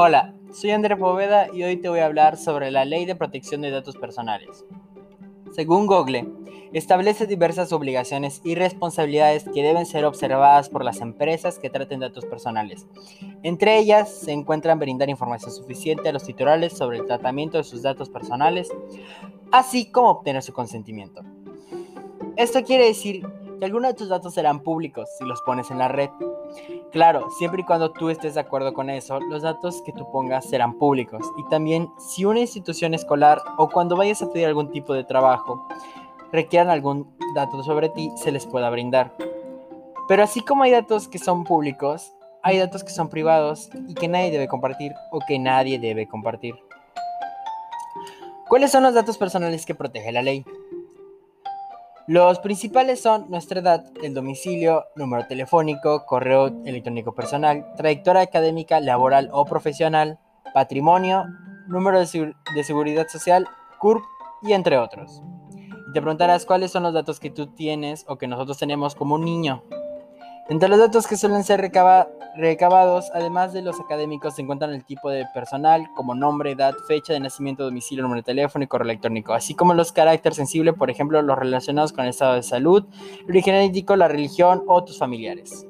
Hola, soy André Poveda y hoy te voy a hablar sobre la Ley de Protección de Datos Personales. Según Google, establece diversas obligaciones y responsabilidades que deben ser observadas por las empresas que traten datos personales. Entre ellas se encuentran brindar información suficiente a los titulares sobre el tratamiento de sus datos personales, así como obtener su consentimiento. Esto quiere decir que algunos de tus datos serán públicos si los pones en la red. Claro, siempre y cuando tú estés de acuerdo con eso, los datos que tú pongas serán públicos. Y también si una institución escolar o cuando vayas a pedir algún tipo de trabajo requieran algún dato sobre ti, se les pueda brindar. Pero así como hay datos que son públicos, hay datos que son privados y que nadie debe compartir o que nadie debe compartir. ¿Cuáles son los datos personales que protege la ley? Los principales son nuestra edad, el domicilio, número telefónico, correo electrónico personal, trayectoria académica, laboral o profesional, patrimonio, número de, seguridad social, CURP y entre otros. Y te preguntarás cuáles son los datos que tú tienes o que nosotros tenemos como un niño. Entre los datos que suelen ser recabados, además de los académicos, se encuentran el tipo de personal, como nombre, edad, fecha de nacimiento, domicilio, número de teléfono y correo electrónico, así como los caracteres sensibles, por ejemplo, los relacionados con el estado de salud, el origen étnico, la religión o tus familiares.